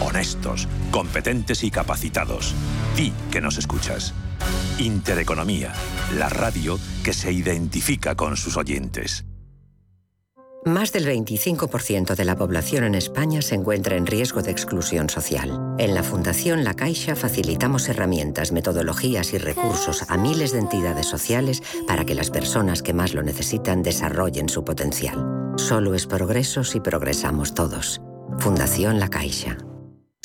honestos, competentes y capacitados. Di que nos escuchas. Intereconomía, la radio que se identifica con sus oyentes. Más del 25% de la población en España se encuentra en riesgo de exclusión social. En la Fundación La Caixa facilitamos herramientas, metodologías y recursos a miles de entidades sociales para que las personas que más lo necesitan desarrollen su potencial. Solo es progreso si progresamos todos. Fundación La Caixa.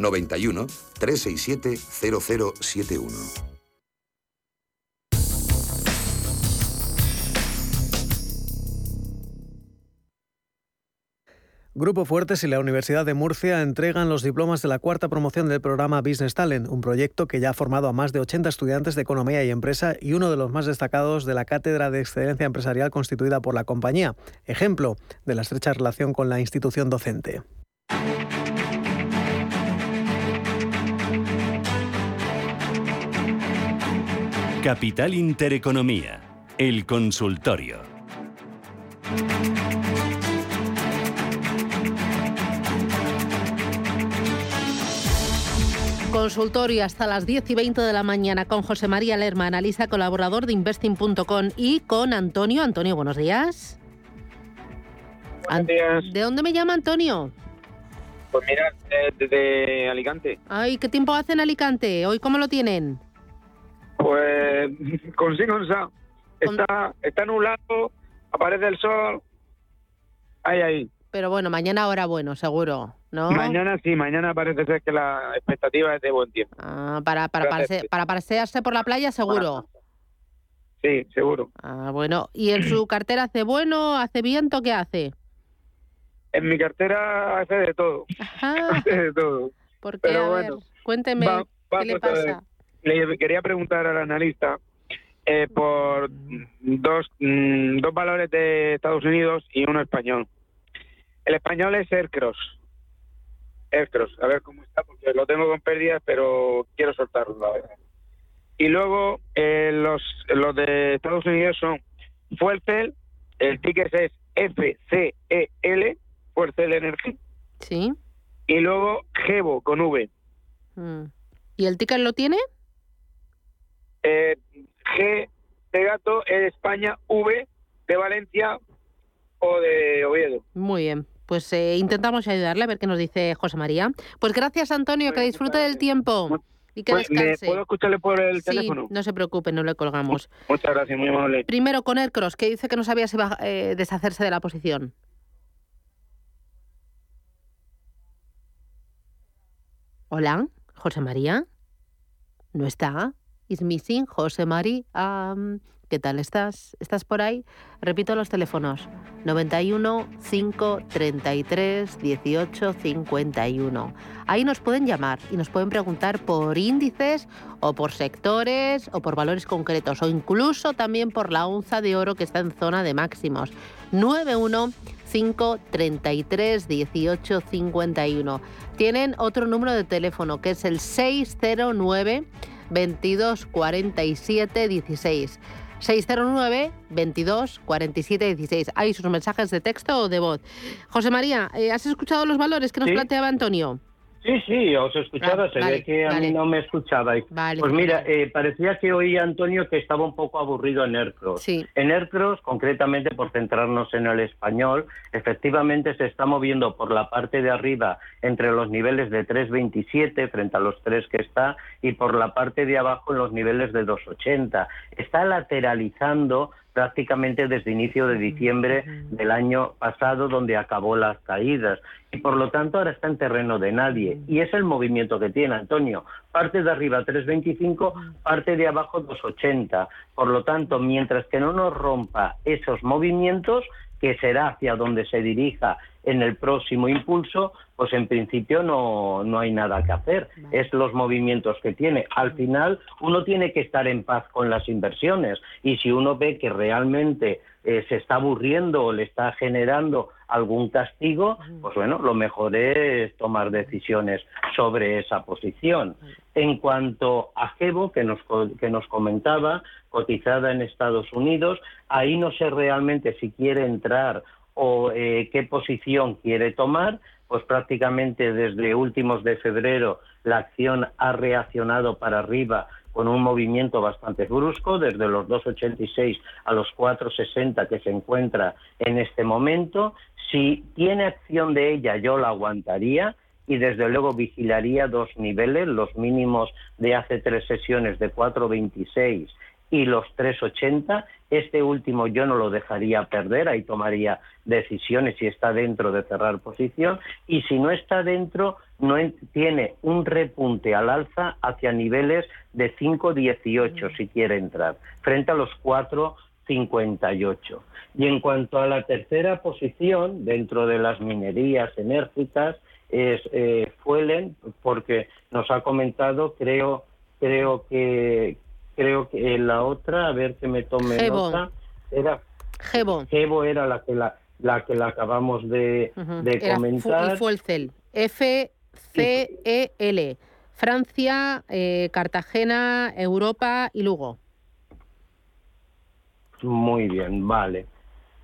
91 367 0071. Grupo Fuertes y la Universidad de Murcia entregan los diplomas de la cuarta promoción del programa Business Talent, un proyecto que ya ha formado a más de 80 estudiantes de Economía y Empresa y uno de los más destacados de la Cátedra de Excelencia Empresarial constituida por la compañía, ejemplo de la estrecha relación con la institución docente. Capital Intereconomía, el consultorio. Consultorio hasta las 10 y 20 de la mañana con José María Lerma, analista colaborador de investing.com y con Antonio. Antonio, buenos días. Buenos días. ¿De dónde me llama Antonio? Pues mira, desde Alicante. Ay, ¿qué tiempo hace en Alicante? ¿Hoy cómo lo tienen? Pues con sa. Está, está nublado, aparece el sol. Ahí, ahí. Pero bueno, mañana ahora bueno, seguro. ¿no? Mañana sí, mañana parece ser que la expectativa es de buen tiempo. Ah, para, para, para pasearse por la playa, seguro. Sí, seguro. Ah, bueno. ¿Y en su cartera hace bueno, hace viento, qué hace? En mi cartera hace de todo. Hace de todo. ¿Por qué? a ver, cuénteme, ¿qué le pasa? Le quería preguntar al analista eh, por dos, mm, dos valores de Estados Unidos y uno español. El español es Aircross Aircross, a ver cómo está, porque lo tengo con pérdidas, pero quiero soltarlo, la verdad. Y luego eh, los, los de Estados Unidos son Fuercel, el ticket es FCEL, Fuercel Energy. Sí. Y luego Gevo, con V. Mm. ¿Y el ticket lo tiene? Eh, G de gato, E de España, V de Valencia o de Oviedo. Muy bien pues eh, intentamos ayudarle a ver qué nos dice José María. Pues gracias, Antonio, que disfrute del tiempo. Y que pues, descanse. ¿Puedo escucharle por el sí, teléfono? No se preocupe, no le colgamos. Muchas gracias, muy amable. Primero con Aircross, que dice que no sabía si va a eh, deshacerse de la posición. Hola, José María. ¿No está? Is missing José María. ¿Qué tal estás? ¿Estás por ahí? Repito los teléfonos. 91 533 18 51. Ahí nos pueden llamar y nos pueden preguntar por índices o por sectores o por valores concretos o incluso también por la onza de oro que está en zona de máximos. 91 533 18 51. Tienen otro número de teléfono que es el 609 22 47 16. 609 22 47 16. Hay sus mensajes de texto o de voz. José María, eh, ¿has escuchado los valores que nos planteaba Antonio? Sí, sí, os he escuchado, ah, se ve que a mí no me escuchabais. pues mira, eh, parecía que oía Antonio que estaba un poco aburrido en Aircross. Sí. En Aircross, concretamente por centrarnos en el español, efectivamente se está moviendo por la parte de arriba entre los niveles de 3,27 frente a los 3 que está y por la parte de abajo en los niveles de 2,80. Está lateralizando prácticamente desde inicio de diciembre del año pasado, donde acabó las caídas. Y por lo tanto ahora está en terreno de nadie. Y es el movimiento que tiene Antonio. Parte de arriba 3.25, parte de abajo 2.80. Por lo tanto, mientras que no nos rompa esos movimientos, que será hacia donde se dirija en el próximo impulso, pues en principio no, no hay nada que hacer. Es los movimientos que tiene. Al final, uno tiene que estar en paz con las inversiones y si uno ve que realmente eh, se está aburriendo o le está generando algún castigo, pues bueno, lo mejor es tomar decisiones sobre esa posición. En cuanto a Gebo, que nos, que nos comentaba, cotizada en Estados Unidos, ahí no sé realmente si quiere entrar o eh, qué posición quiere tomar, pues prácticamente desde últimos de febrero la acción ha reaccionado para arriba con un movimiento bastante brusco, desde los 2,86 a los 4,60 que se encuentra en este momento. Si tiene acción de ella, yo la aguantaría y desde luego vigilaría dos niveles, los mínimos de hace tres sesiones de 4,26 y los 3,80. Este último yo no lo dejaría perder, ahí tomaría decisiones si está dentro de cerrar posición y si no está dentro, no tiene un repunte al alza hacia niveles de 5,18 si quiere entrar, frente a los 4,58. Y en cuanto a la tercera posición, dentro de las minerías enérgicas, es eh, Fuelen, porque nos ha comentado, creo, creo que, creo que la otra, a ver que me tome nota, era Gebo. era la que la, la que la acabamos de, comentar. y fue el CEL. F C E L. Francia, eh, Cartagena, Europa y Lugo. Muy bien, vale.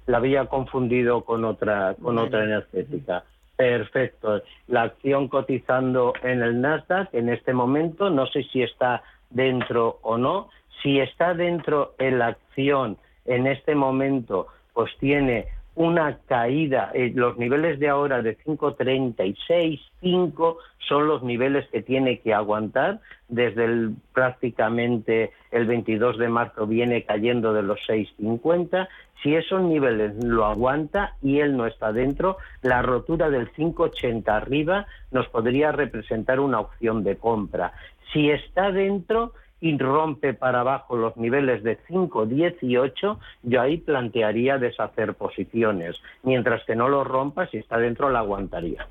La había confundido con otra con otra energética. Perfecto. La acción cotizando en el Nasdaq en este momento, no sé si está dentro o no. Si está dentro en la acción en este momento, pues tiene una caída. Eh, los niveles de ahora de 5.36, 5 son los niveles que tiene que aguantar. Desde el, prácticamente el 22 de marzo viene cayendo de los 6.50. Si esos niveles lo aguanta y él no está dentro, la rotura del 5.80 arriba nos podría representar una opción de compra. Si está dentro, y rompe para abajo los niveles de 5-18, yo ahí plantearía deshacer posiciones. Mientras que no lo rompa, si está dentro, la aguantaría.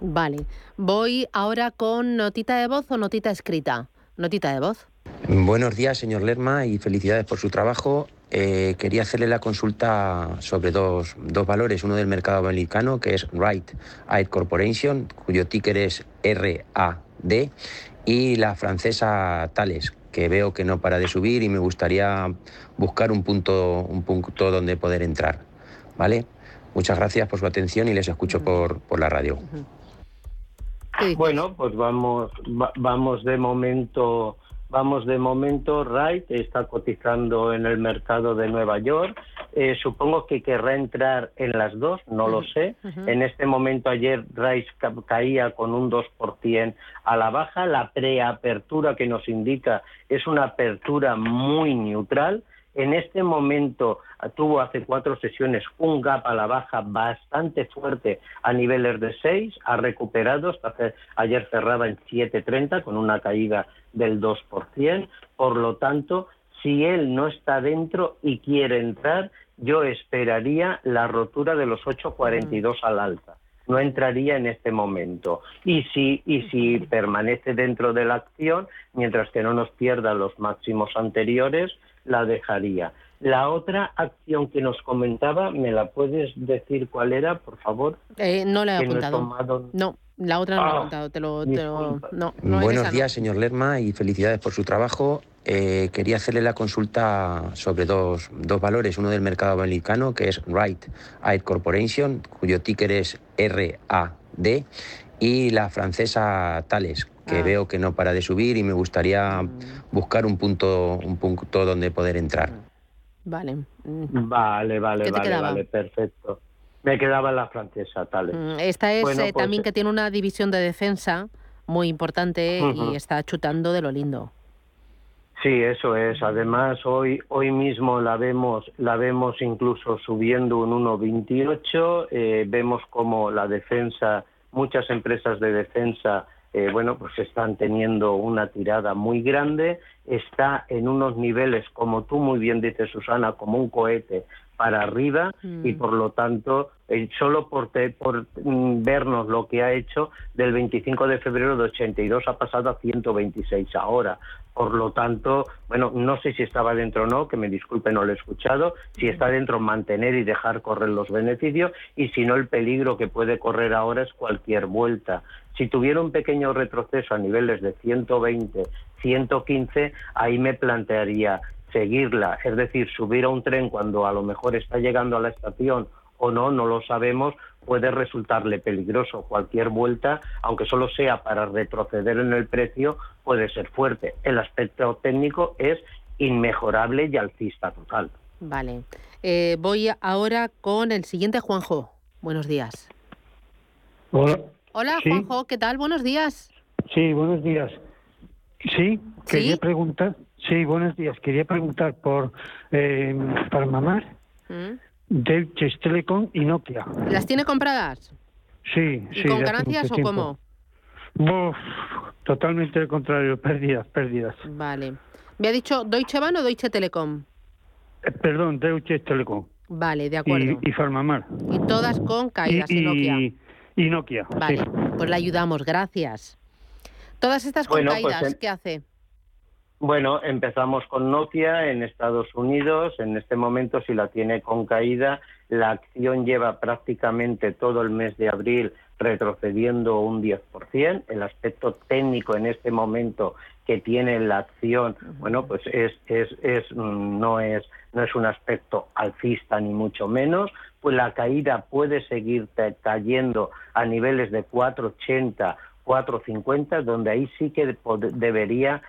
Vale. Voy ahora con notita de voz o notita escrita. Notita de voz. Buenos días, señor Lerma, y felicidades por su trabajo. Eh, quería hacerle la consulta sobre dos, dos, valores, uno del mercado americano, que es Right Air Corporation, cuyo ticker es RAD, y la francesa Thales, que veo que no para de subir y me gustaría buscar un punto, un punto donde poder entrar. ¿Vale? Muchas gracias por su atención y les escucho por, por la radio. Bueno, pues vamos, vamos de momento Vamos de momento, Wright está cotizando en el mercado de Nueva York. Eh, supongo que querrá entrar en las dos, no lo sé. En este momento ayer Rice caía con un 2% a la baja. La preapertura que nos indica es una apertura muy neutral. En este momento tuvo hace cuatro sesiones un gap a la baja bastante fuerte a niveles de 6, ha recuperado, hasta ayer cerraba en 7.30 con una caída del 2%. Por lo tanto, si él no está dentro y quiere entrar, yo esperaría la rotura de los 8.42 al alza. No entraría en este momento. Y si, y si permanece dentro de la acción, mientras que no nos pierda los máximos anteriores, la dejaría. La otra acción que nos comentaba, ¿me la puedes decir cuál era, por favor? Eh, no la he apuntado. No, la otra no la he ah, apuntado. Te lo, no, Buenos días, señor Lerma, y felicidades por su trabajo. Eh, quería hacerle la consulta sobre dos, dos, valores. Uno del mercado americano, que es Right Air Corporation, cuyo ticker es RAD, y la francesa Thales, que ah. veo que no para de subir y me gustaría buscar un punto, un punto donde poder entrar. Vale. Vale, vale, vale, vale, perfecto. Me quedaba la francesa, tal. Mm, esta es eh, pues también que tiene una división de defensa muy importante y está chutando de lo lindo. Sí, eso es. Además, hoy hoy mismo la vemos la vemos incluso subiendo un 1.28. Eh, vemos como la defensa, muchas empresas de defensa eh, bueno, pues están teniendo una tirada muy grande, está en unos niveles, como tú muy bien dices, Susana, como un cohete para arriba y por lo tanto eh, solo por, por mm, vernos lo que ha hecho del 25 de febrero de 82 ha pasado a 126 ahora. Por lo tanto, bueno, no sé si estaba dentro o no, que me disculpe, no lo he escuchado. Si está dentro, mantener y dejar correr los beneficios. Y si no, el peligro que puede correr ahora es cualquier vuelta. Si tuviera un pequeño retroceso a niveles de 120, 115, ahí me plantearía seguirla, es decir, subir a un tren cuando a lo mejor está llegando a la estación o no, no lo sabemos, puede resultarle peligroso. Cualquier vuelta, aunque solo sea para retroceder en el precio, puede ser fuerte. El aspecto técnico es inmejorable y alcista total. Vale. Eh, voy ahora con el siguiente Juanjo. Buenos días. Hola. Hola, Juanjo, ¿qué tal? Buenos días. Sí, buenos días. Sí, quería preguntar. Sí, buenos días. Quería preguntar por eh, para ¿Mm? Deutsche Telekom y Nokia. ¿Las tiene compradas? Sí, ¿Y sí. ¿Con ganancias o cómo? totalmente al contrario, pérdidas, pérdidas. Vale. ¿Me ha dicho Deutsche Bahn o Deutsche Telekom? Eh, perdón, Deutsche Telekom. Vale, de acuerdo. Y, y Farmamar. Y todas con caídas y, Nokia. Y Nokia. Vale, pues le ayudamos, gracias. Todas estas con pues caídas, ¿qué hace? Bueno, empezamos con Nokia en Estados Unidos. En este momento, si la tiene con caída, la acción lleva prácticamente todo el mes de abril retrocediendo un 10%. El aspecto técnico en este momento que tiene la acción, bueno, pues es, es, es, mm, no, es, no es un aspecto alcista ni mucho menos. Pues la caída puede seguir cayendo a niveles de 480 4.50, donde ahí sí que debería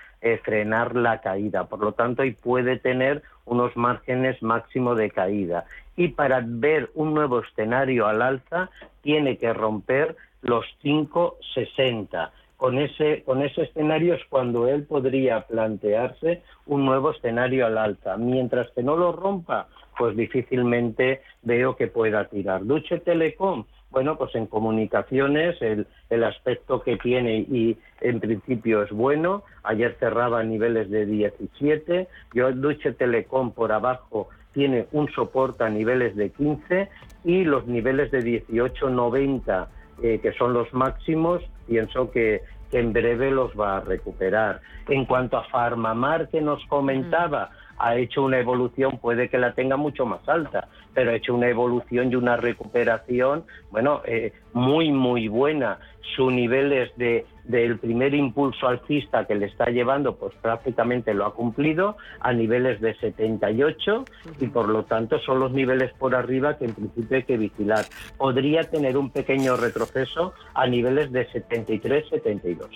frenar la caída. Por lo tanto, ahí puede tener unos márgenes máximo de caída. Y para ver un nuevo escenario al alza, tiene que romper los 5.60. Con ese, con ese escenario es cuando él podría plantearse un nuevo escenario al alza. Mientras que no lo rompa, pues difícilmente veo que pueda tirar. Duche Telecom, bueno, pues en comunicaciones el, el, aspecto que tiene y en principio es bueno. Ayer cerraba niveles de 17. Yo Deutsche Telecom por abajo tiene un soporte a niveles de 15 y los niveles de 18.90 eh, que son los máximos, pienso que, en breve los va a recuperar. En cuanto a Farmamar que nos comentaba, ha hecho una evolución, puede que la tenga mucho más alta, pero ha hecho una evolución y una recuperación, bueno, eh, muy, muy buena. Sus niveles de, del primer impulso alcista que le está llevando, pues prácticamente lo ha cumplido a niveles de 78 y por lo tanto son los niveles por arriba que en principio hay que vigilar. Podría tener un pequeño retroceso a niveles de 73-72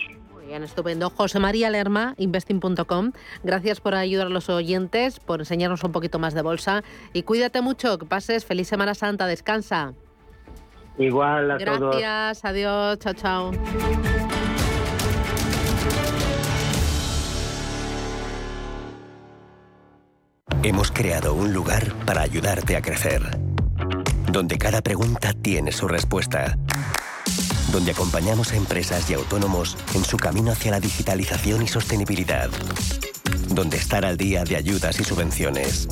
estupendo. José María Lerma, investing.com. Gracias por ayudar a los oyentes, por enseñarnos un poquito más de bolsa. Y cuídate mucho, que pases feliz Semana Santa, descansa. Igual a Gracias, todos. Gracias, adiós, chao, chao. Hemos creado un lugar para ayudarte a crecer, donde cada pregunta tiene su respuesta donde acompañamos a empresas y autónomos en su camino hacia la digitalización y sostenibilidad, donde estar al día de ayudas y subvenciones,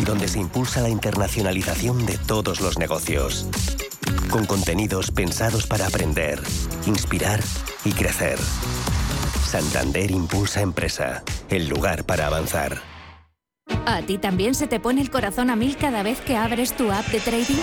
y donde se impulsa la internacionalización de todos los negocios, con contenidos pensados para aprender, inspirar y crecer. Santander Impulsa Empresa, el lugar para avanzar. ¿A ti también se te pone el corazón a mil cada vez que abres tu app de trading?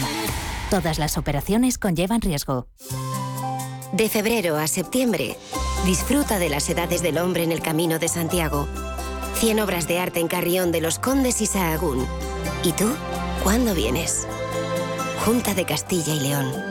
Todas las operaciones conllevan riesgo. De febrero a septiembre, disfruta de las edades del hombre en el Camino de Santiago. 100 obras de arte en Carrión de los Condes y Sahagún. ¿Y tú? ¿Cuándo vienes? Junta de Castilla y León.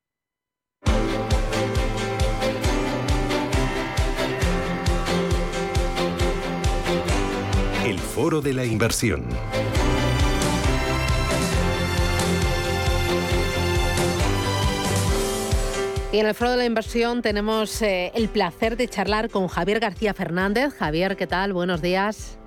Foro de la Inversión. Y en el Foro de la Inversión tenemos eh, el placer de charlar con Javier García Fernández. Javier, ¿qué tal? Buenos días.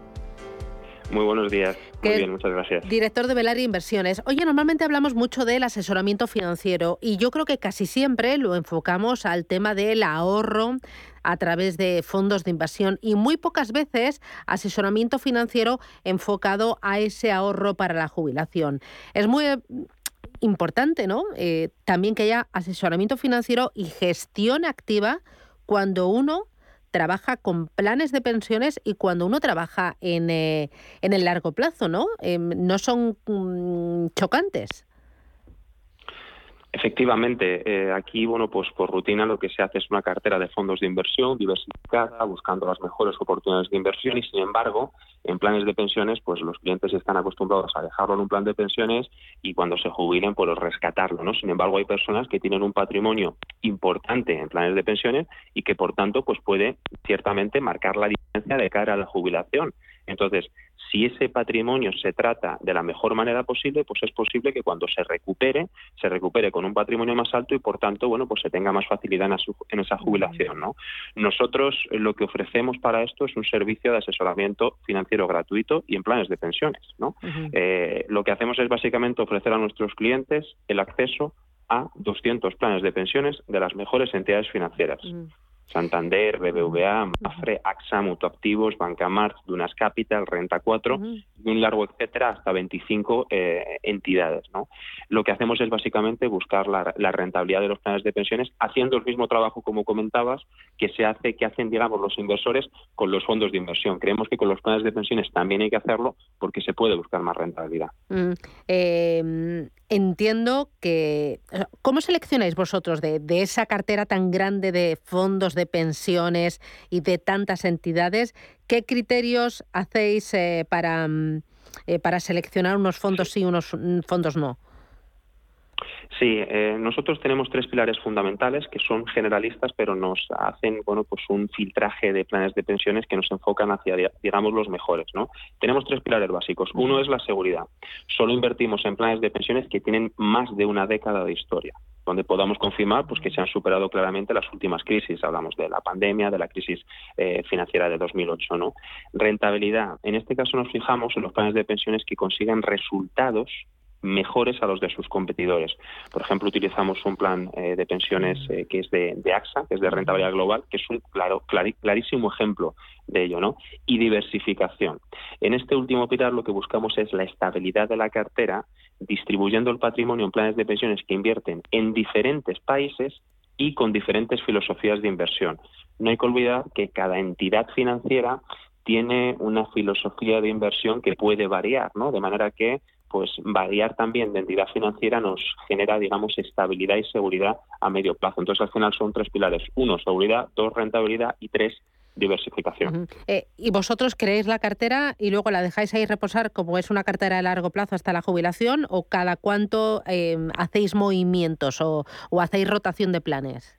Muy buenos días. Muy bien, muchas gracias. Director de Velar Inversiones. Oye, normalmente hablamos mucho del asesoramiento financiero y yo creo que casi siempre lo enfocamos al tema del ahorro a través de fondos de inversión y muy pocas veces asesoramiento financiero enfocado a ese ahorro para la jubilación. Es muy eh, importante, ¿no? Eh, también que haya asesoramiento financiero y gestión activa cuando uno trabaja con planes de pensiones y cuando uno trabaja en, eh, en el largo plazo, ¿no? Em, no son mm, chocantes. Efectivamente, eh, aquí, bueno, pues por rutina lo que se hace es una cartera de fondos de inversión diversificada, buscando las mejores oportunidades de inversión y, sin embargo, en planes de pensiones, pues los clientes están acostumbrados a dejarlo en un plan de pensiones y cuando se jubilen, pues rescatarlo, ¿no? Sin embargo, hay personas que tienen un patrimonio importante en planes de pensiones y que, por tanto, pues puede ciertamente marcar la diferencia de cara a la jubilación. Entonces, si ese patrimonio se trata de la mejor manera posible, pues es posible que cuando se recupere, se recupere con un patrimonio más alto y por tanto, bueno, pues se tenga más facilidad en, esa jubilación, ¿no? Nosotros lo que ofrecemos para esto es un servicio de asesoramiento financiero gratuito y en planes de pensiones, ¿no? Eh, lo que hacemos es básicamente ofrecer a nuestros clientes el acceso a 200 planes de pensiones de las mejores entidades financieras. Santander, BBVA, Mafre, AXA, Mutuactivos, Bancamart, Dunas Capital, Renta 4 y un largo etcétera hasta 25 eh, entidades. ¿no? Lo que hacemos es básicamente buscar la, rentabilidad de los planes de pensiones haciendo el mismo trabajo, como comentabas, que se hace, que hacen, digamos, los inversores con los fondos de inversión. Creemos que con los planes de pensiones también hay que hacerlo porque se puede buscar más rentabilidad. Mm, em, entiendo que... ¿Cómo seleccionáis vosotros de, de esa cartera tan grande de fondos de pensiones y de tantas entidades, ¿qué criterios hacéis eh, para, mm, eh, para seleccionar unos fondos sí y unos mm, fondos no? Sí, eh, nosotros tenemos tres pilares fundamentales que son generalistas, pero nos hacen bueno pues un filtraje de planes de pensiones que nos enfocan hacia digamos los mejores, ¿no? Tenemos tres pilares básicos. Uno es la seguridad. Solo invertimos en planes de pensiones que tienen más de una década de historia donde podamos confirmar pues, que se han superado claramente las últimas crisis. Hablamos de la pandemia, de la crisis eh, financiera de 2008. ¿no? Rentabilidad. En este caso nos fijamos en los planes de pensiones que consigan resultados mejores a los de sus competidores. Por ejemplo, utilizamos un plan eh, de pensiones eh, que es de, AXA, que es de rentabilidad global, que es un claro, clarísimo ejemplo de ello, ¿no? Y diversificación. En este último pilar lo que buscamos es la estabilidad de la cartera, distribuyendo el patrimonio en planes de pensiones que invierten en diferentes países y con diferentes filosofías de inversión. No hay que olvidar que cada entidad financiera tiene una filosofía de inversión que puede variar, ¿no? De manera que pues variar también de entidad financiera nos genera, digamos, estabilidad y seguridad a medio plazo. Entonces, al final son tres pilares. Uno, seguridad, dos, rentabilidad y tres, diversificación. Eh, ¿Y vosotros creéis la cartera y luego la dejáis ahí reposar como es una cartera de largo plazo hasta la jubilación o cada cuánto eh, hacéis movimientos o, o hacéis rotación de planes?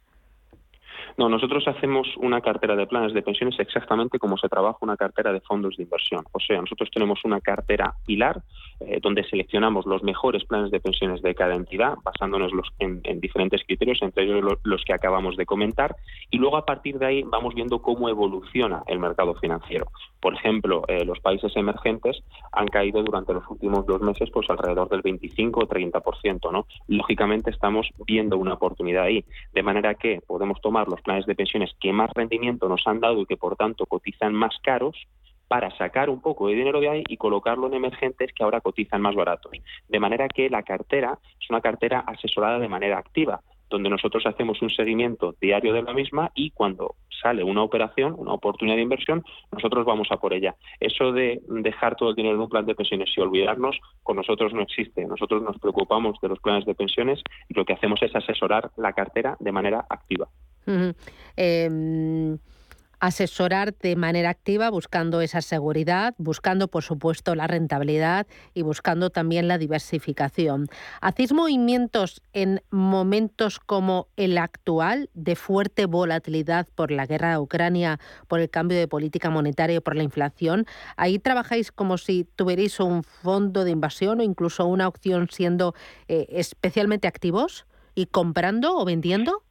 No, nosotros hacemos una cartera de planes de pensiones exactamente como se trabaja una cartera de fondos de inversión. O sea, nosotros tenemos una cartera pilar eh, donde seleccionamos los mejores planes de pensiones de cada entidad, basándonos los, en, diferentes criterios, entre ellos los, que acabamos de comentar, y luego a partir de ahí vamos viendo cómo evoluciona el mercado financiero. Por ejemplo, eh, los países emergentes han caído durante los últimos dos meses pues alrededor del 25 o 30%. ¿no? Lógicamente estamos viendo una oportunidad ahí, de manera que podemos tomar los planes de pensiones que más rendimiento nos han dado y que por tanto cotizan más caros para sacar un poco de dinero de ahí y colocarlo en emergentes que ahora cotizan más baratos. De manera que la cartera es una cartera asesorada de manera activa, donde nosotros hacemos un seguimiento diario de la misma y cuando sale una operación, una oportunidad de inversión, nosotros vamos a por ella. Eso de dejar todo el dinero en un plan de pensiones y olvidarnos, con nosotros no existe. Nosotros nos preocupamos de los planes de pensiones y lo que hacemos es asesorar la cartera de manera activa asesorar de manera activa, buscando esa seguridad, buscando, por supuesto, la rentabilidad y buscando también la diversificación. ¿Hacéis movimientos en momentos como el actual, de fuerte volatilidad por la guerra de Ucrania, por el cambio de política monetaria y por la inflación? ¿Ahí trabajáis como si tuvierais un fondo de inversión o incluso una opción siendo eh, especialmente activos y comprando o vendiendo?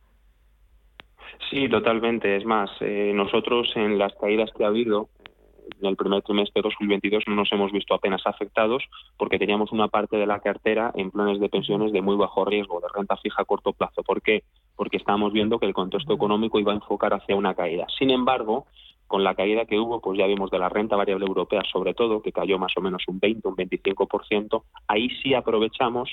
Sí, totalmente. Es más, eh, nosotros en las caídas que ha habido en el primer trimestre de 2022 no nos hemos visto apenas afectados porque teníamos una parte de la cartera en planes de pensiones de muy bajo riesgo, de renta fija a corto plazo. ¿Por qué? Porque estábamos viendo que el contexto económico iba a enfocar hacia una caída. Sin embargo, con la caída que hubo, pues ya vimos de la renta variable europea sobre todo, que cayó más o menos un 20, un 25%, ahí sí aprovechamos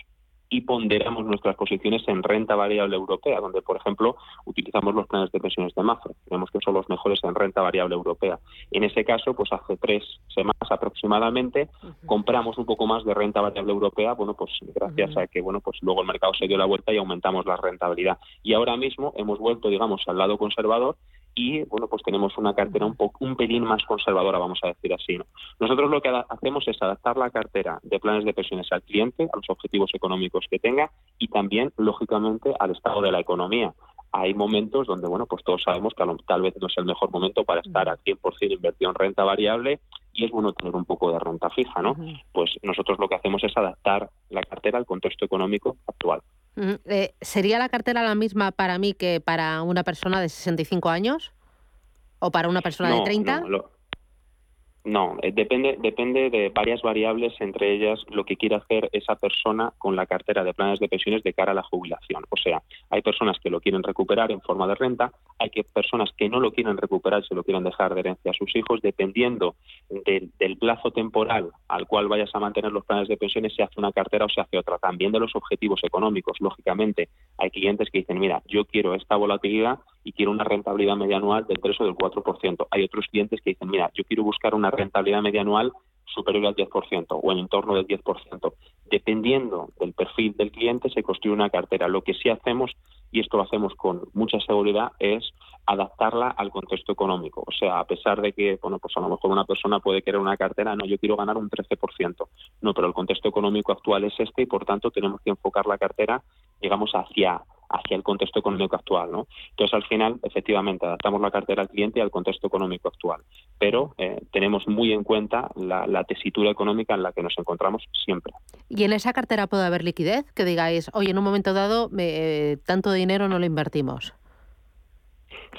y ponderamos nuestras posiciones en renta variable europea, donde, por ejemplo, utilizamos los planes de pensiones de Mafre. Creemos que son los mejores en renta variable europea. En ese caso, pues hace tres semanas aproximadamente, compramos un poco más de renta variable europea, bueno, pues gracias a que, bueno, pues luego el mercado se dio la vuelta y aumentamos la rentabilidad. Y ahora mismo hemos vuelto, digamos, al lado conservador y bueno pues tenemos una cartera un poco un pelín más conservadora vamos a decir así ¿no? nosotros lo que hacemos es adaptar la cartera de planes de pensiones al cliente a los objetivos económicos que tenga y también lógicamente al estado de la economía hay momentos donde bueno pues todos sabemos que tal vez no es el mejor momento para estar al 100% invertido en renta variable y es bueno tener un poco de renta fija no pues nosotros lo que hacemos es adaptar la cartera al contexto económico actual eh, ¿Sería la cartera la misma para mí que para una persona de 65 años? ¿O para una persona de 30? No, eh, depende, depende de varias variables, entre ellas lo que quiere hacer esa persona con la cartera de planes de pensiones de cara a la jubilación. O sea, hay personas que lo quieren recuperar en forma de renta, hay que personas que no lo quieren recuperar, se lo quieren dejar de herencia a sus hijos, dependiendo del plazo temporal al cual vayas a mantener los planes de pensiones, se hace una cartera o se hace otra. También de los objetivos económicos, lógicamente, hay clientes que dicen, mira, yo quiero esta volatilidad y quiero una rentabilidad media anual del 3 o del 4%. Hay otros clientes que dicen, mira, yo quiero buscar una rentabilidad media anual superior al 10% o en torno del 10%. Dependiendo del perfil del cliente se construye una cartera. Lo que sí hacemos, y esto lo hacemos con mucha seguridad, es adaptarla al contexto económico. O sea, a pesar de que, bueno, pues a lo mejor una persona puede querer una cartera, no, yo quiero ganar un 13%. No, pero el contexto económico actual es este y por tanto tenemos que enfocar la cartera, digamos, hacia hacia el contexto económico actual. ¿no? Entonces, al final, efectivamente, adaptamos la cartera al cliente al contexto económico actual, pero eh, tenemos muy en cuenta la, tesitura económica en la que nos encontramos siempre. ¿Y en esa cartera puede haber liquidez? Que digáis, oye, en un momento dado, me, tanto dinero no lo invertimos.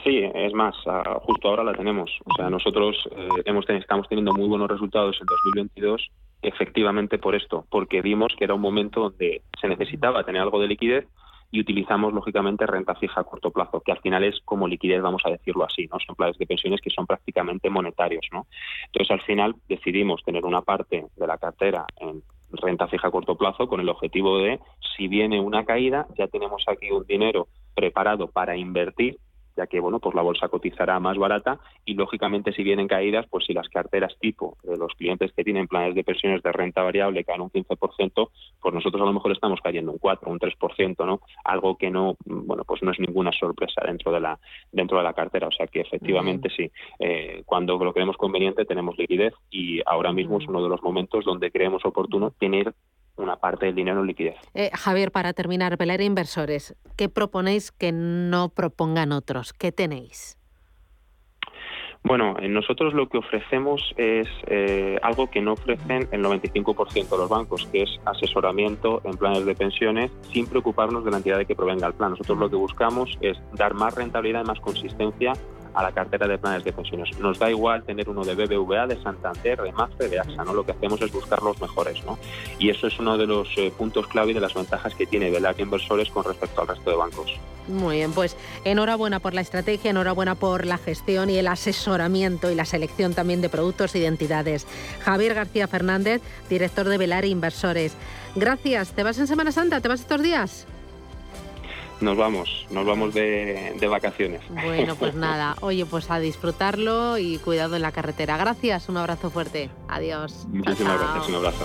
Sí, es más, justo ahora la tenemos. O sea, nosotros eh, hemos estamos teniendo muy buenos resultados en 2022 efectivamente por esto, porque vimos que era un momento donde se necesitaba tener algo de liquidez y utilizamos lógicamente renta fija a corto plazo, que al final es como liquidez, vamos a decirlo así, ¿no? Son planes de pensiones que son prácticamente monetarios, ¿no? Entonces al final decidimos tener una parte de la cartera en renta fija a corto plazo con el objetivo de si viene una caída, ya tenemos aquí un dinero preparado para invertir ya que bueno, pues la bolsa cotizará más barata y lógicamente si vienen caídas, pues si las carteras tipo de los clientes que tienen planes de pensiones de renta variable caen un 15%, pues nosotros a lo mejor estamos cayendo un 4, un 3%, ¿no? Algo que no, bueno, pues no es ninguna sorpresa dentro de la dentro de la cartera, o sea que efectivamente sí, eh, cuando lo creemos conveniente tenemos liquidez y ahora mismo es uno de los momentos donde creemos oportuno tener una parte del dinero en liquidez. Eh, Javier, para terminar, Pelera Inversores, ¿qué proponéis que no propongan otros? ¿Qué tenéis? Bueno, nosotros lo que ofrecemos es eh, algo que no ofrecen el 95% de los bancos, que es asesoramiento en planes de pensiones sin preocuparnos de la entidad de que provenga el plan. Nosotros lo que buscamos es dar más rentabilidad y más consistencia a la cartera de planes de pensiones. Nos da igual tener uno de BBVA, de Santander, de Mafre, de AXA, ¿no? Lo que hacemos es buscar los mejores, ¿no? Y eso es uno de los eh, puntos clave y de las ventajas que tiene Velar Inversores con respecto al resto de bancos. Muy bien, pues enhorabuena por la estrategia, enhorabuena por la gestión y el asesoramiento y la selección también de productos y de entidades. Javier García Fernández, director de Velar Inversores. Gracias. ¿Te vas en Semana Santa? ¿Te vas estos días? Nos vamos, nos vamos de, de vacaciones. Bueno, pues nada, oye, pues a disfrutarlo y cuidado en la carretera. Gracias, un abrazo fuerte. Adiós. Muchísimas gracias, un abrazo.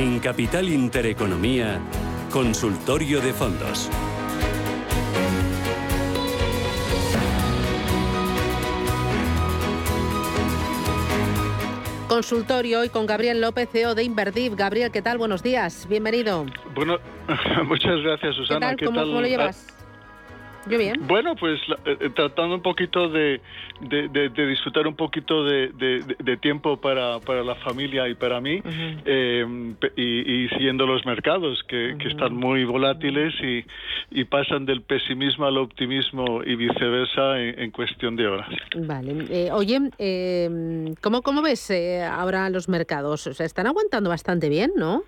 En Capital Intereconomía, Consultorio de Fondos. Consultorio hoy con Gabriel López, CEO de Inverdiv. Gabriel, ¿qué tal? Buenos días, bienvenido. Bueno, muchas gracias, Susana. ¿Qué tal? ¿Cómo, ¿Cómo lo llevas? Yo bien. Bueno, pues eh, tratando un poquito de, de, de, de disfrutar un poquito de, tiempo para, para, la familia y para mí, eh, y, y, siguiendo los mercados que, que están muy volátiles y, y, pasan del pesimismo al optimismo y viceversa en, en cuestión de horas. Vale. Eh, oye, eh, ¿cómo, ¿cómo ves eh, ahora los mercados? O sea, están aguantando bastante bien, ¿no?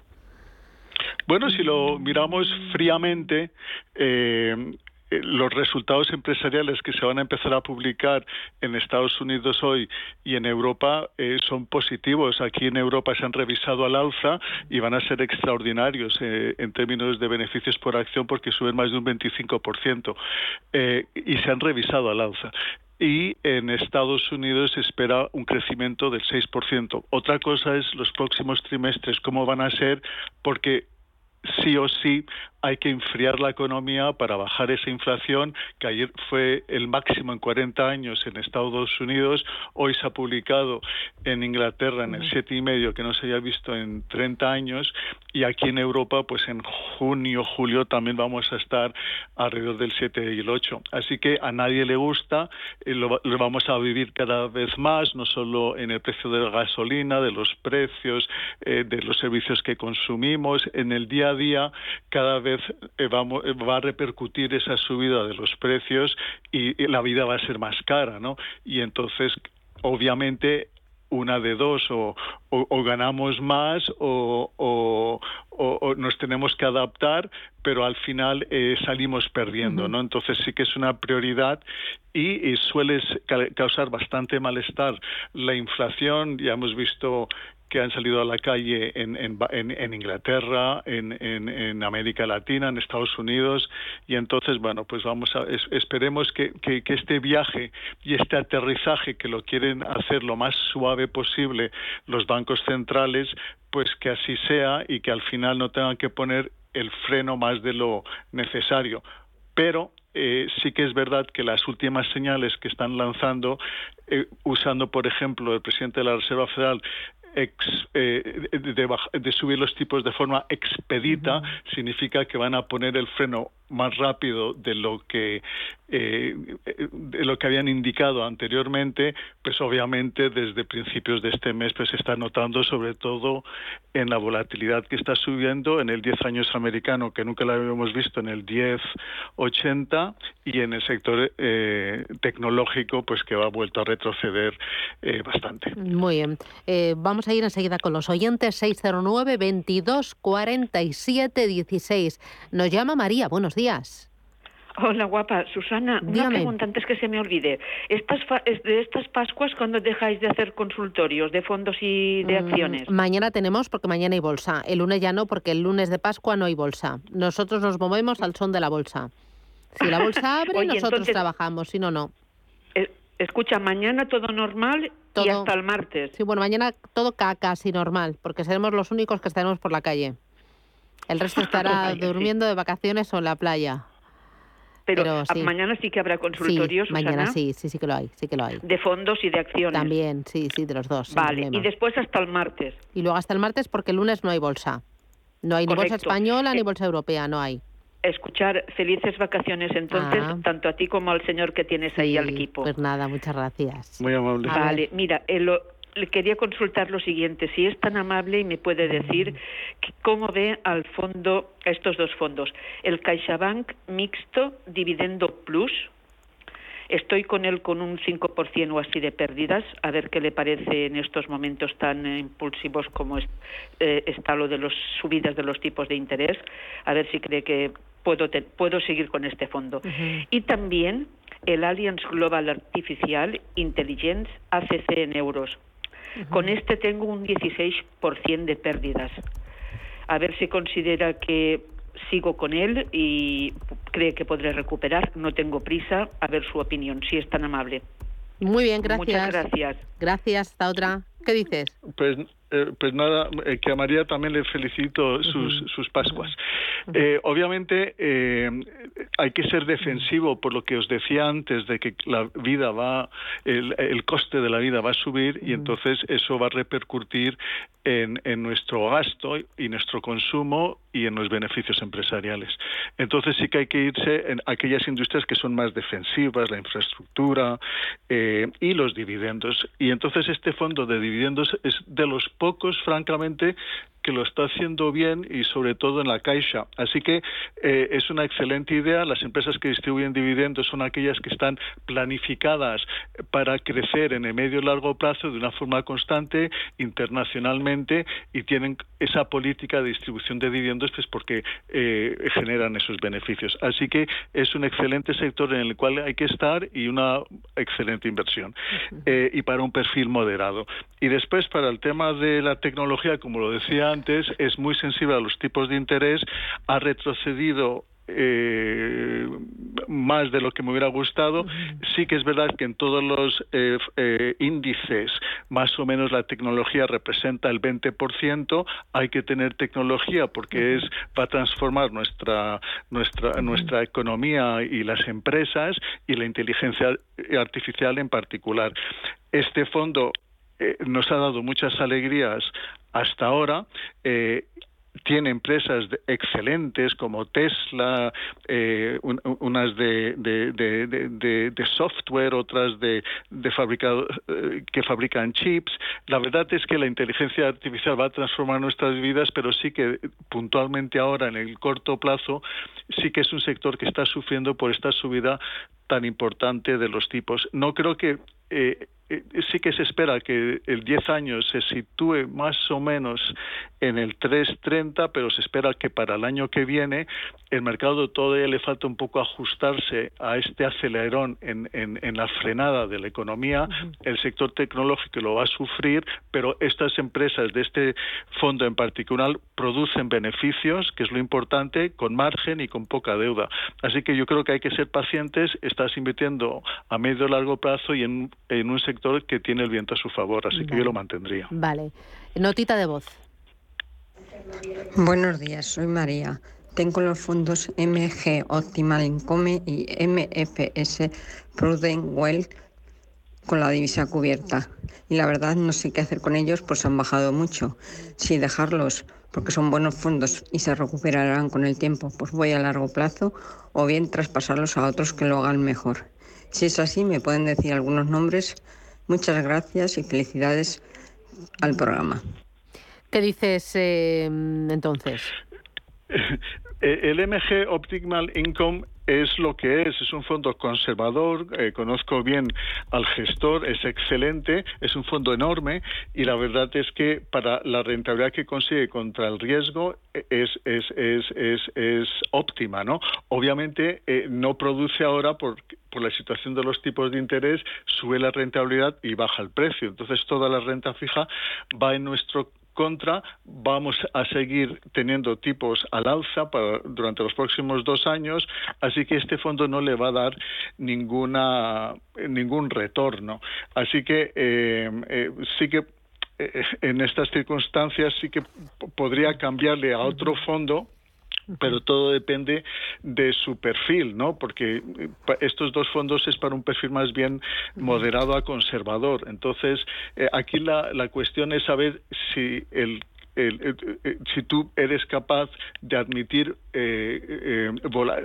Bueno, si lo miramos fríamente, eh, los resultados empresariales que se van a empezar a publicar en Estados Unidos hoy y en Europa eh, son positivos. Aquí en Europa se han revisado al alza y van a ser extraordinarios eh, en términos de beneficios por acción porque suben más de un 25% eh, y se han revisado al alza y en Estados Unidos se espera un crecimiento del 6%. Otra cosa es los próximos trimestres, cómo van a ser, porque sí o sí hay que enfriar la economía para bajar esa inflación que ayer fue el máximo en 40 años en Estados Unidos, hoy se ha publicado en Inglaterra en el siete y medio que no se había visto en 30 años. Y aquí en Europa pues en junio, julio también vamos a estar alrededor del 7 y el 8. Así que a nadie le gusta, eh, lo, lo, vamos a vivir cada vez más, no solo en el precio de la gasolina, de los precios, eh, de los servicios que consumimos, en el día a día cada vez vamos, va a repercutir esa subida de los precios y, y la vida va a ser más cara, ¿no? Y entonces, obviamente, una de dos, o, o, o ganamos más o, o, nos tenemos que adaptar, pero al final eh, salimos perdiendo, ¿no? Entonces sí que es una prioridad y, y suele causar bastante malestar la inflación. Ya hemos visto que han salido a la calle en, en, en Inglaterra, en, en, América Latina, en Estados Unidos, y entonces, bueno, pues vamos a, es, esperemos que, que, que, este viaje y este aterrizaje que lo quieren hacer lo más suave posible los bancos centrales, pues que así sea y que al final no tengan que poner el freno más de lo necesario. Pero eh, sí que es verdad que las últimas señales que están lanzando, eh, usando por ejemplo el presidente de la Reserva Federal ex, eh, de, de, subir los tipos de forma expedita, uh -huh. significa que van a poner el freno más rápido de lo que eh, de lo que habían indicado anteriormente, pues obviamente desde principios de este mes pues se está notando sobre todo en la volatilidad que está subiendo en el 10 años americano que nunca la habíamos visto en el 10 80 y en el sector eh, tecnológico pues que ha vuelto a retroceder eh, bastante. Muy bien. Eh, vamos a ir enseguida con los oyentes 609 22 47 16. Nos llama María. Buenos días. Hola, guapa. Susana, Dígame. una pregunta antes que se me olvide. Estas de estas Pascuas, ¿cuándo dejáis de hacer consultorios de fondos y de acciones? Mm, mañana tenemos porque mañana hay bolsa. El lunes ya no porque el lunes de Pascua no hay bolsa. Nosotros nos movemos al son de la bolsa. Si la bolsa abre, Oye, nosotros entonces, trabajamos, si no, no. Eh, escucha, mañana todo normal todo, y hasta el martes. Sí, bueno, mañana todo casi normal porque seremos los únicos que estaremos por la calle. El resto estará Vaya, durmiendo de vacaciones o en la playa. Pero, Pero a- sí. mañana sí que habrá consultorios, sí, mañana sí, sí, sí que lo hay, sí que lo hay. de fondos y de acciones. También, sí, sí, de los dos. Vale, y después hasta el martes. Y luego hasta el martes porque el lunes no hay bolsa. No hay ni bolsa española ni Eh, bolsa europea, no hay. Escuchar felices vacaciones entonces, Ah. tanto a ti como al señor que tienes ahí al equipo. Pues nada, muchas gracias. Muy amable. Vale, mira, el, o- le quería consultar lo siguiente, si es tan amable y me puede decir cómo ve al fondo, a estos dos fondos, el CaixaBank mixto Dividendo Plus, Estoy con él con un 5% o así de pérdidas, a ver qué le parece en estos momentos tan impulsivos como eh, está lo de las subidas de los tipos de interés, a ver si cree que puedo, puedo seguir con este fondo. Y también el Alliance Global Artificial Intelligence ACC en euros. Con este tengo un 16% de pérdidas. A ver si considera que sigo con él y cree que podré recuperar. No tengo prisa a ver su opinión, si es tan amable. Muy bien, gracias. Muchas gracias. Gracias, hasta otra. ¿Qué dices? Pues, eh, pues nada, eh, que a María también le felicito sus, sus Pascuas. Eh, obviamente hay que ser defensivo por lo que os decía antes de que la vida va, el, el coste de la vida va a subir y entonces eso va a repercutir en, en, nuestro gasto y nuestro consumo y en los beneficios empresariales. Entonces sí que hay que irse en aquellas industrias que son más defensivas, la infraestructura y los dividendos. Y entonces este fondo de dividendos es de los pocos, francamente, que lo está haciendo bien y sobre todo en la caixa. Así que eh, es una excelente idea. Las empresas que distribuyen dividendos son aquellas que están planificadas para crecer en el medio y largo plazo de una forma constante internacionalmente y tienen esa política de distribución de dividendos pues porque eh, generan esos beneficios. Así que es un excelente sector en el cual hay que estar y una excelente inversión. Eh, y para un perfil moderado. Y después para el tema de la tecnología, como lo decía antes, es muy sensible a los tipos de interés, ha retrocedido eh, más de lo que me hubiera gustado. Sí que es verdad que en todos los eh, eh, índices más o menos la tecnología representa el 20%. Hay que tener tecnología porque es va a transformar nuestra nuestra nuestra economía y las empresas y la inteligencia artificial en particular. Este fondo nos ha dado muchas alegrías hasta ahora. Eh, tiene empresas excelentes como Tesla, eh, unas de, de, software, otras de, fabricado, eh, que fabrican chips. La verdad es que la inteligencia artificial va a transformar nuestras vidas, pero sí que puntualmente ahora, en el corto plazo, sí que es un sector que está sufriendo por esta subida tan importante de los tipos. No creo que eh, eh, sí que se espera que el 10 años se sitúe más o menos en el 3.30, pero se espera que para el año que viene el mercado todavía le falta un poco ajustarse a este acelerón en, en, la frenada de la economía. El sector tecnológico lo va a sufrir, pero estas empresas de este fondo en particular producen beneficios, que es lo importante, con margen y con poca deuda. Así que yo creo que hay que ser pacientes, estás invirtiendo a medio o largo plazo y en, en un sector que tiene el viento a su favor, así que yo lo mantendría. Vale. Notita de voz. Buenos días, soy María. Tengo los fondos MG Optimal Income y MFS Prudent Wealth con la divisa cubierta. Y la verdad no sé qué hacer con ellos, pues han bajado mucho. Si dejarlos porque son buenos fondos y se recuperarán con el tiempo, pues voy a largo plazo, o bien traspasarlos a otros que lo hagan mejor. Si es así, me pueden decir algunos nombres Muchas gracias y felicidades al programa. ¿Qué dices eh, entonces? El MG Optimal Income es lo que es, es un fondo conservador, eh, conozco bien al gestor, es excelente, es un fondo enorme y la verdad es que para la rentabilidad que consigue contra el riesgo es, es, es, es, es óptima, ¿no? Obviamente eh, no produce ahora por, por la situación de los tipos de interés, sube la rentabilidad y baja el precio. Entonces toda la renta fija va en nuestro contra, vamos a seguir teniendo tipos al alza para, durante los próximos dos años, así que este fondo no le va a dar ninguna ningún retorno. Así que eh, eh, sí que eh, en estas circunstancias sí que podría cambiarle a otro fondo pero todo depende de su perfil, ¿no? Porque eh, estos dos fondos es para un perfil más bien moderado a conservador. Entonces, eh, aquí la, la cuestión es saber si el si tú eres capaz de admitir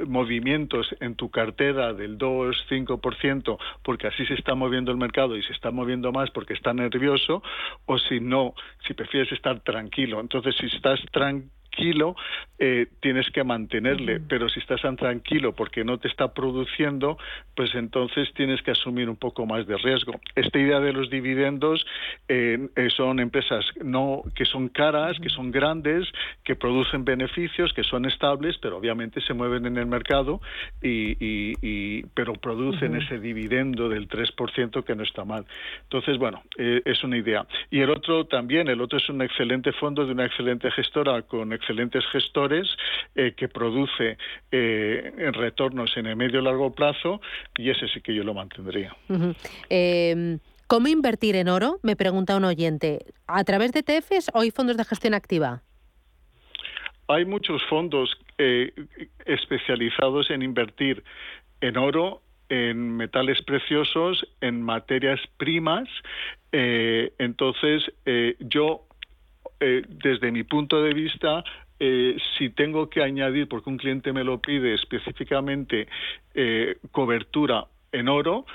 movimientos en tu cartera del 2-5%, porque así se está moviendo el mercado y se está moviendo más porque está nervioso, o si no, si prefieres estar tranquilo. Entonces, si estás tranquilo, tranquilo, eh, tienes que mantenerle, pero si estás tan tranquilo porque no te está produciendo, pues entonces tienes que asumir un poco más de riesgo. Esta idea de los dividendos eh, eh, son empresas no que son caras, que son grandes, que producen beneficios, que son estables, pero obviamente se mueven en el mercado y, pero producen ese dividendo del 3% que no está mal. Entonces, bueno, es una idea. Y el otro también, el otro es un excelente fondo de una excelente gestora con excelentes gestores eh, que produce eh, retornos en el medio y largo plazo y ese sí que yo lo mantendría. Em, ¿Cómo invertir en oro? Me pregunta un oyente. ¿A través de TFs o hay fondos de gestión activa? Hay muchos fondos eh, especializados en invertir en oro, en metales preciosos, en materias primas. entonces, yo eh, desde mi punto de vista, eh, si tengo que añadir, porque un cliente me lo pide específicamente, eh, cobertura en oro,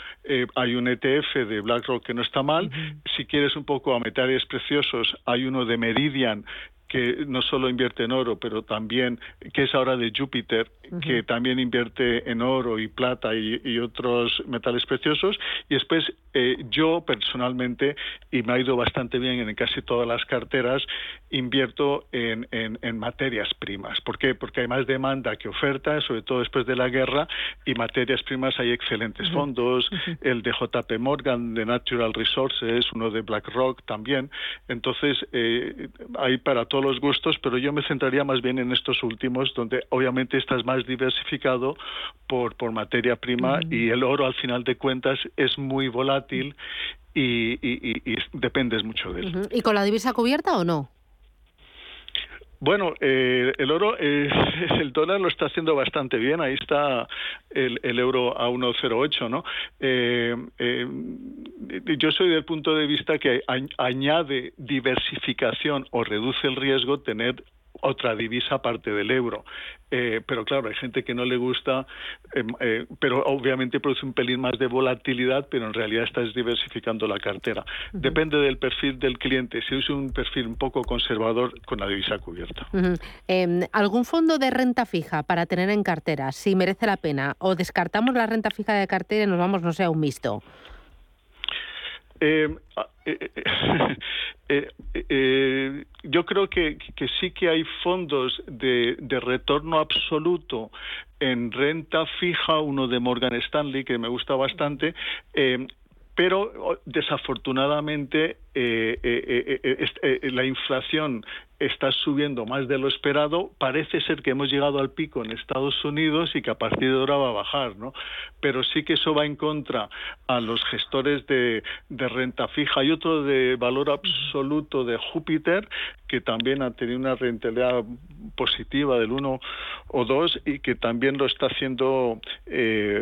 hay un ETF de BlackRock que no está mal. Si quieres un poco a metales preciosos, hay uno de Meridian que no solo invierte en oro, pero también, que es ahora de Júpiter, que también invierte en oro y plata y, otros metales preciosos. Y después eh, yo personalmente, y me ha ido bastante bien en casi todas las carteras, invierto en, en, materias primas. ¿Por qué? Porque hay más demanda que oferta, sobre todo después de la guerra, y materias primas hay excelentes fondos, el de JP Morgan, de Natural Resources, uno de BlackRock también. Entonces, eh, hay para todos los gustos, pero yo me centraría más bien en estos últimos, donde obviamente estás más diversificado por, por materia prima y el oro al final de cuentas es muy volátil y, y, dependes mucho de él. ¿Y con la divisa cubierta o no? Bueno, eh, el oro, eh, el dólar lo está haciendo bastante bien. Ahí está el, euro a 1,08, ¿no? Eh, yo soy del punto de vista que añade diversificación o reduce el riesgo tener otra divisa aparte del euro. Eh, pero claro, hay gente que no le gusta, em, eh, pero obviamente produce un pelín más de volatilidad, pero en realidad estás diversificando la cartera. Depende del perfil del cliente. Si es un perfil un poco conservador, con la divisa cubierta. Em, ¿Algún fondo de renta fija para tener en cartera, si merece la pena? ¿O descartamos la renta fija de cartera y nos vamos, no sé, a un mixto? Eh, ah, eh, eh, yo creo que, sí que hay fondos de, retorno absoluto en renta fija, uno de Morgan Stanley que me gusta bastante, pero desafortunadamente eh, eh, la inflación está subiendo más de lo esperado. Parece ser que hemos llegado al pico en Estados Unidos y que a partir de ahora va a bajar, ¿no? Pero sí que eso va en contra a los gestores de, renta fija. Hay otro de valor absoluto de Júpiter que también ha tenido una rentabilidad positiva del 1 o 2 y que también lo está haciendo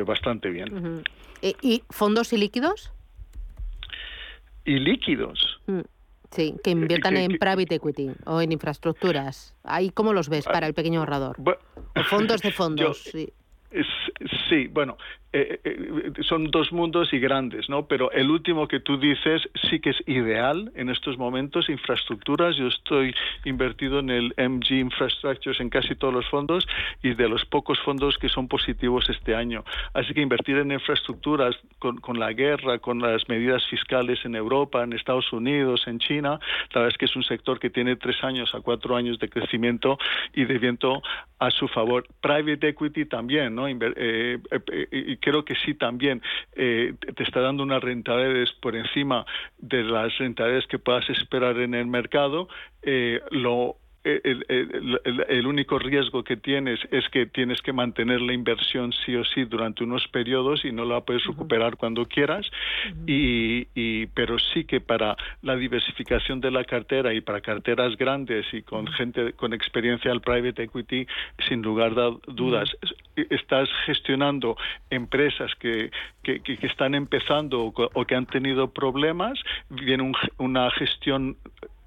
bastante bien. ¿Y fondos y líquidos? y líquidos. Mm, sí, que inviertan en private equity o en infraestructuras. ¿Ahí cómo los ves para el pequeño ahorrador? o fondos de fondos. sí. Sí, bueno, eh, eh, son dos mundos y grandes, ¿no? Pero el último que tú dices sí que es ideal en estos momentos, infraestructuras. Yo estoy invertido en el MG Infrastructures en casi todos los fondos y de los pocos fondos que son positivos este año. Así que invertir en infraestructuras con, la guerra, con las medidas fiscales en Europa, en Estados Unidos, en China, la verdad es que es un sector que tiene tres años a cuatro años de crecimiento y de viento a su favor. Private equity también, ¿no? Eh, y creo que sí también eh, te está dando unas rentabilidades por encima de las rentabilidades que puedas esperar en el mercado. Eh, lo el, único riesgo que tienes es que tienes que mantener la inversión sí o sí durante unos periodos y no la puedes recuperar cuando quieras. Y, pero sí que para la diversificación de la cartera y para carteras grandes y con gente con experiencia al private equity sin lugar a dudas estás gestionando empresas que, que, están empezando o, que han tenido problemas viene una gestión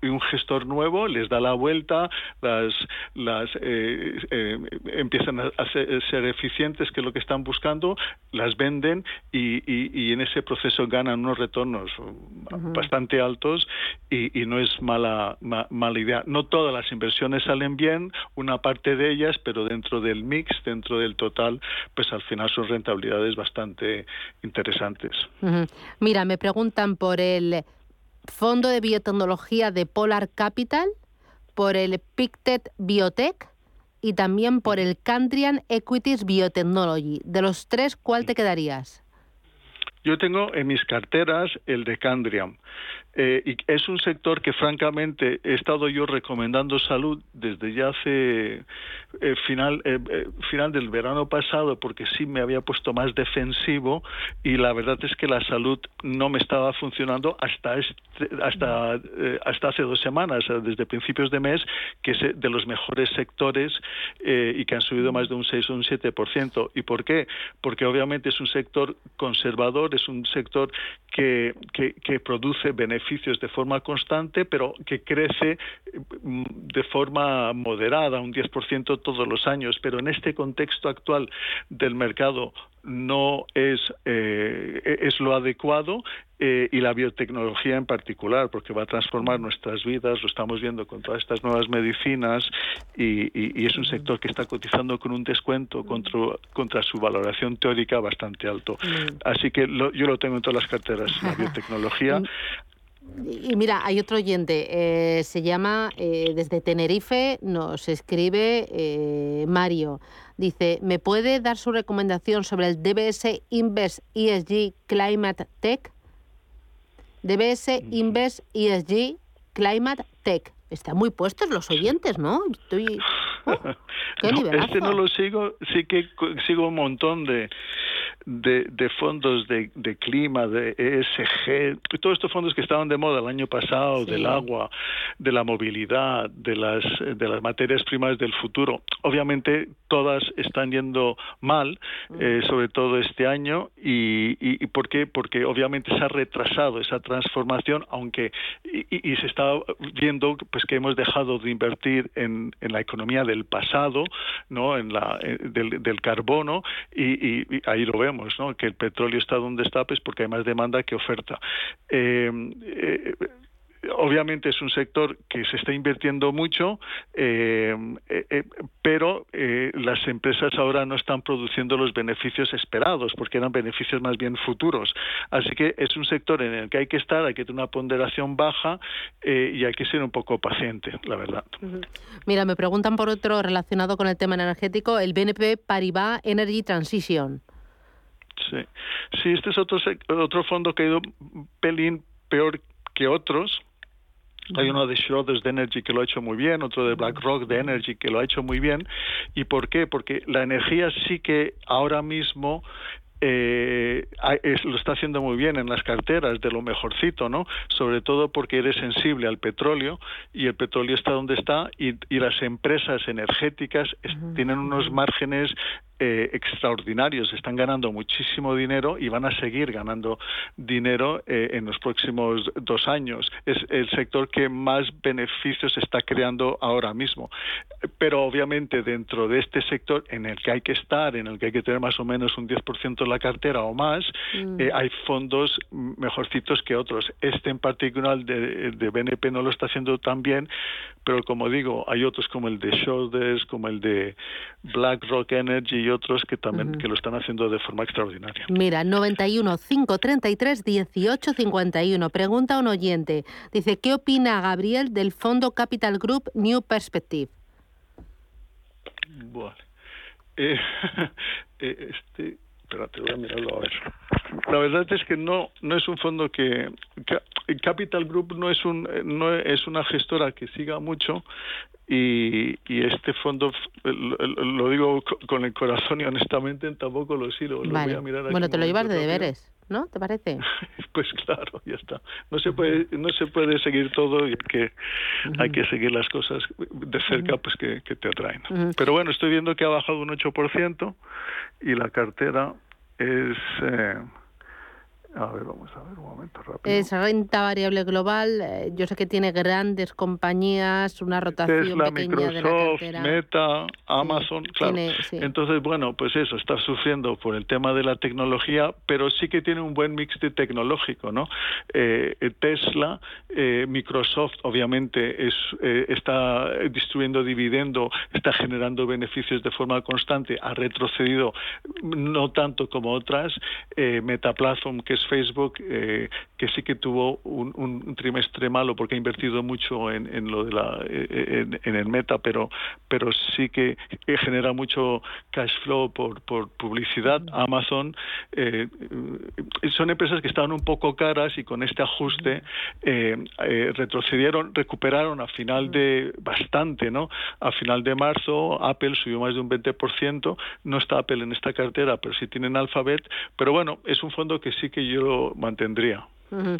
un gestor nuevo les da la vuelta, las, las eh, eh, empiezan a, ser, eficientes, que es lo que están buscando, las venden y, y, en ese proceso ganan unos retornos bastante altos y, y, no es mala, mala idea. No todas las inversiones salen bien, una parte de ellas, pero dentro del mix, dentro del total, pues al final son rentabilidades bastante interesantes. Mira, me preguntan por el Fondo de Biotecnología de Polar Capital, por el Pictet Biotech y también por el Candrian Equities Biotechnology. De los tres, ¿cuál te quedarías? Yo tengo en mis carteras el de Candrian. Eh, y es un sector que francamente he estado yo recomendando salud desde ya hace eh, final eh, final del verano pasado porque sí me había puesto más defensivo y la verdad es que la salud no me estaba funcionando hasta este, hasta hasta hace dos semanas desde principios de mes que es de los mejores sectores y que han subido más de un 6 o un 7% y por qué porque obviamente es un sector conservador es un sector que, que produce beneficios beneficios de forma constante, pero que crece mm, de forma moderada, un 10% todos los años. Pero en este contexto actual del mercado no es, eh, es lo adecuado eh, y la biotecnología en particular, porque va a transformar nuestras vidas, lo estamos viendo con todas estas nuevas medicinas y, es un sector que está cotizando con un descuento contra, contra su valoración teórica bastante alto. Así que yo lo tengo en todas las carteras, la biotecnología. Y mira, hay otro oyente, eh, se llama eh, desde Tenerife, nos escribe eh, Mario. Dice, ¿me puede dar su recomendación sobre el DBS Invest ESG Climate Tech? DBS Invest ESG Climate Tech. Están muy puestos los oyentes, ¿no? Estoy... Oh, este no lo sigo, sí que sigo un montón de, de, fondos de, clima, de ESG, todos estos fondos que estaban de moda el año pasado, del agua, de la movilidad, de las, de las materias primas del futuro. Obviamente todas están yendo mal, mm. eh, sobre todo este año, y, y, ¿por qué? Porque obviamente se ha retrasado esa transformación, aunque y, se está viendo pues que hemos dejado de invertir en, en la economía del pasado, no, en la eh, del, del carbono, y, ahí lo vemos que el petróleo está donde está, pues porque hay más demanda que oferta. Eh, eh, obviamente es un sector que se está invirtiendo mucho, eh, pero las empresas ahora no están produciendo los beneficios esperados, porque eran beneficios más bien futuros. Así que es un sector en el que hay que estar, hay que tener una ponderación baja y hay que ser un poco paciente, la verdad. Mira, me preguntan por otro relacionado con el tema energético, el BNP Paribas Energy Transition. Sí, sí este es otro, otro fondo que ha ido un pelín peor que otros. Hay uno de Schroders de Energy que lo ha hecho muy bien, otro de BlackRock de Energy que lo ha hecho muy bien. ¿Y por qué? Porque la energía sí que ahora mismo eh, lo está haciendo muy bien en las carteras, de lo mejorcito, ¿no? Sobre todo porque eres sensible al petróleo y el petróleo está donde está y, las empresas energéticas tienen unos márgenes eh, extraordinarios, están ganando muchísimo dinero y van a seguir ganando dinero eh, en los próximos dos años. Es el sector que más beneficios está creando ahora mismo. Pero obviamente dentro de este sector en el que hay que estar, en el que hay que tener más o menos un 10% en la cartera o más, mm. eh, hay fondos mejorcitos que otros. Este en particular de, de BNP no lo está haciendo tan bien, pero como digo, hay otros como el de Shoulders, como el de BlackRock Energy y otros que también que lo están haciendo de forma extraordinaria. Mira, 91 533 18 51. Pregunta un oyente. Dice, ¿qué opina Gabriel del fondo Capital Group New Perspective? Bueno, eh, eh, este, espérate, voy a mirarlo a ver. La verdad es que no no es un fondo que, Capital Group no es un no es una gestora que siga mucho y, y este fondo lo, digo con el corazón y honestamente tampoco lo sigo. Lo voy a mirar bueno, te lo llevas de deberes. ¿no? ¿Te parece? pues claro, ya está. No se puede, no se puede seguir todo y hay que, hay que seguir las cosas de cerca pues que, te atraen. Pero bueno, estoy viendo que ha bajado un 8% y la cartera es... Eh, A ver, vamos a ver un momento rápido. Es renta variable global. Eh, yo sé que tiene grandes compañías, una rotación Tesla, pequeña Microsoft, de la. Meta, Amazon, claro. tiene- sí. Entonces, bueno, pues eso, está sufriendo por el tema de la tecnología, pero sí que tiene un buen mix de tecnológico, ¿no? Eh, Tesla, eh, Microsoft, obviamente, es, eh, está distribuyendo dividendo, está generando beneficios de forma constante, ha retrocedido no tanto como otras. Eh, Metaplatform, que es Facebook, eh, que sí que tuvo un, un trimestre malo porque ha invertido mucho en, en lo de la eh, en, en el Meta, pero pero sí que eh, genera mucho cash flow por, por publicidad. Amazon eh, son empresas que estaban un poco caras y con este ajuste retrocedieron, recuperaron a final de bastante, ¿no? A final de marzo Apple subió más de un 20%, no está Apple en esta cartera, pero sí tienen Alphabet, pero bueno, es un fondo que sí que yo mantendría. Ujú.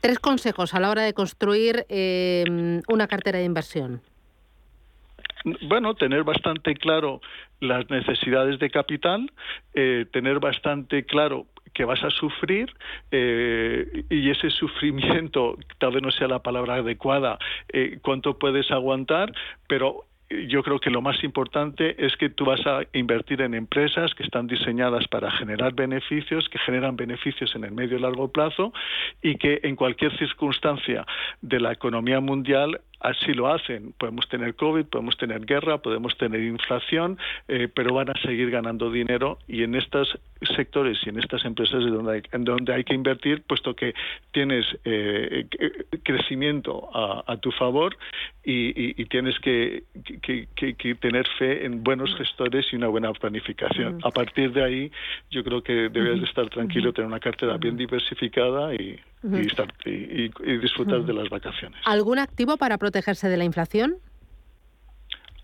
Tres consejos a la hora de construir eh, una cartera de inversión. bueno, tener bastante claro las necesidades de capital, eh, tener bastante claro que vas a sufrir eh, y ese sufrimiento tal vez no sea la palabra adecuada, eh, cuánto puedes aguantar, pero yo creo que lo más importante es que tú vas a invertir en empresas que están diseñadas para generar beneficios, que generan beneficios en el medio y largo plazo y que en cualquier circunstancia de la economía mundial así lo hacen. Podemos tener COVID, podemos tener guerra, podemos tener inflación, eh, pero van a seguir ganando dinero y en estos sectores y en estas empresas es donde hay, en donde hay que invertir, puesto que tienes eh, crecimiento a, a, tu favor y, y, y tienes que, que, que, que, tener fe en buenos gestores y una buena planificación. A partir de ahí, yo creo que debes de estar tranquilo, tener una cartera bien diversificada y, estar, disfrutar de las vacaciones. ¿Algún activo para protegerse de la inflación?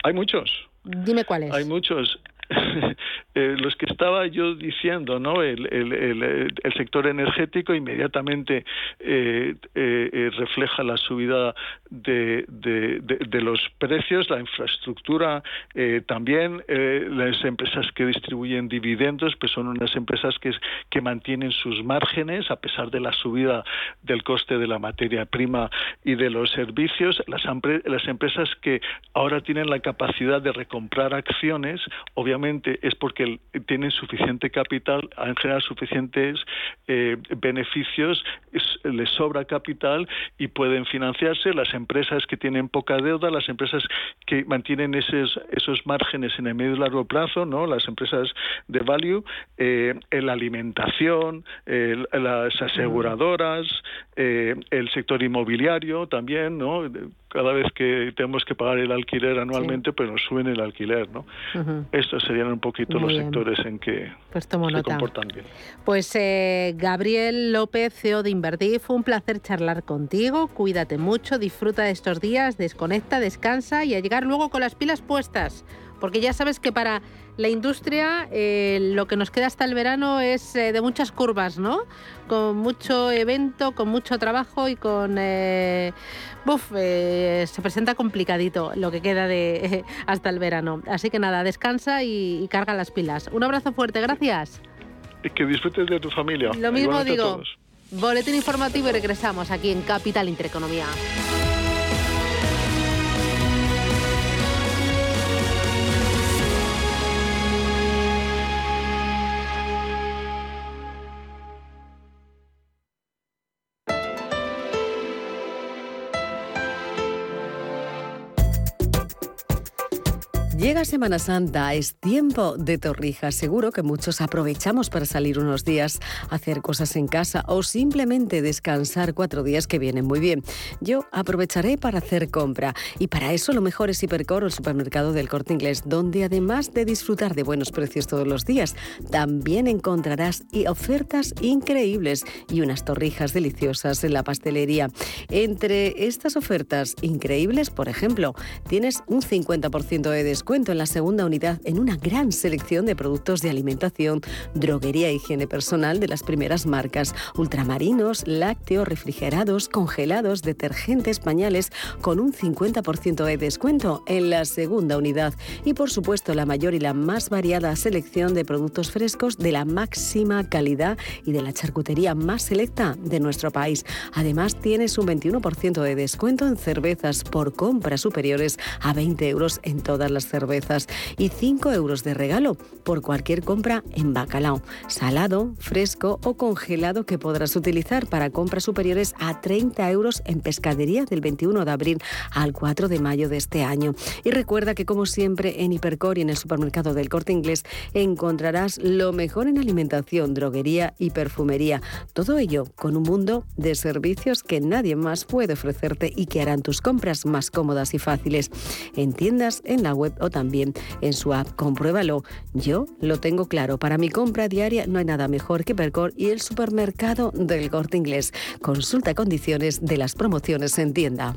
Hay muchos. Dime cuáles. Hay muchos. eh, los que estaba yo diciendo, ¿no? El, el, el, sector energético inmediatamente eh, eh, refleja la subida de, de, de, los precios, la infraestructura también, las empresas que distribuyen dividendos, pues son unas empresas que, que mantienen sus márgenes a pesar de la subida del coste de la materia prima y de los servicios. Las, las empresas que ahora tienen la capacidad de recomprar acciones, obviamente es porque tienen suficiente capital, han generado suficientes eh, beneficios, es, les sobra capital y pueden financiarse. Las empresas que tienen poca deuda, las empresas que mantienen esos, esos márgenes en el medio y largo plazo, ¿no? las empresas de value, eh, la alimentación, eh, las aseguradoras, el sector inmobiliario también, ¿no? Cada vez que tenemos que pagar el alquiler anualmente, sí. pues nos suben el alquiler, ¿no? Uh -huh. Estos serían un poquito Muy los bien. sectores en que pues se nota. comportan bien. Pues eh, Gabriel López, CEO de Invertir, fue un placer charlar contigo. Cuídate mucho, disfruta de estos días, desconecta, descansa y a llegar luego con las pilas puestas. Porque ya sabes que para la industria eh, lo que nos queda hasta el verano es eh, de muchas curvas, ¿no? Con mucho evento, con mucho trabajo y con... Eh, uf, se presenta complicadito lo que queda de hasta el verano. Así que nada, descansa y, y carga las pilas. Un abrazo fuerte, gracias. Y que disfrutes de tu familia. Lo mismo digo. Boletín informativo y regresamos aquí en Capital Intereconomía. Llega Semana Santa, es tiempo de torrijas. Seguro que muchos aprovechamos para salir unos días, hacer cosas en casa o simplemente descansar cuatro días que vienen muy bien. Yo aprovecharé para hacer compra y para eso lo mejor es Hipercor o el supermercado del Corte Inglés, donde además de disfrutar de buenos precios todos los días, también encontrarás ofertas increíbles y unas torrijas deliciosas en la pastelería. Entre estas ofertas increíbles, por ejemplo, tienes un 50% de descuento en la segunda unidad en una gran selección de productos de alimentación, droguería e higiene personal de las primeras marcas, ultramarinos, lácteos, refrigerados, congelados, detergentes, pañales, con un 50% de descuento en la segunda unidad. Y por supuesto la mayor y la más variada selección de productos frescos de la máxima calidad y de la charcutería más selecta de nuestro país. Además tienes un 21% de descuento en cervezas por compras superiores a 20 euros en todas las cervezas y 5 euros de regalo por cualquier compra en bacalao, salado, fresco o congelado que podrás utilizar para compras superiores a 30 euros en pescadería del 21 de abril al 4 de mayo de este año. Y recuerda que como siempre en Hipercor y en el supermercado del Corte Inglés encontrarás lo mejor en alimentación, droguería y perfumería. Todo ello con un mundo de servicios que nadie más puede ofrecerte y que harán tus compras más cómodas y fáciles. En tiendas, en la web o también en su app. Compruébalo. Yo lo tengo claro. Para mi compra diaria no hay nada mejor que Percor y el supermercado del corte inglés. Consulta condiciones de las promociones en tienda.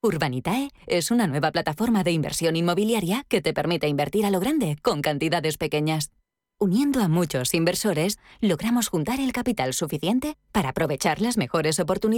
Urbanitae es una nueva plataforma de inversión inmobiliaria que te permite invertir a lo grande con cantidades pequeñas. Uniendo a muchos inversores, logramos juntar el capital suficiente para aprovechar las mejores oportunidades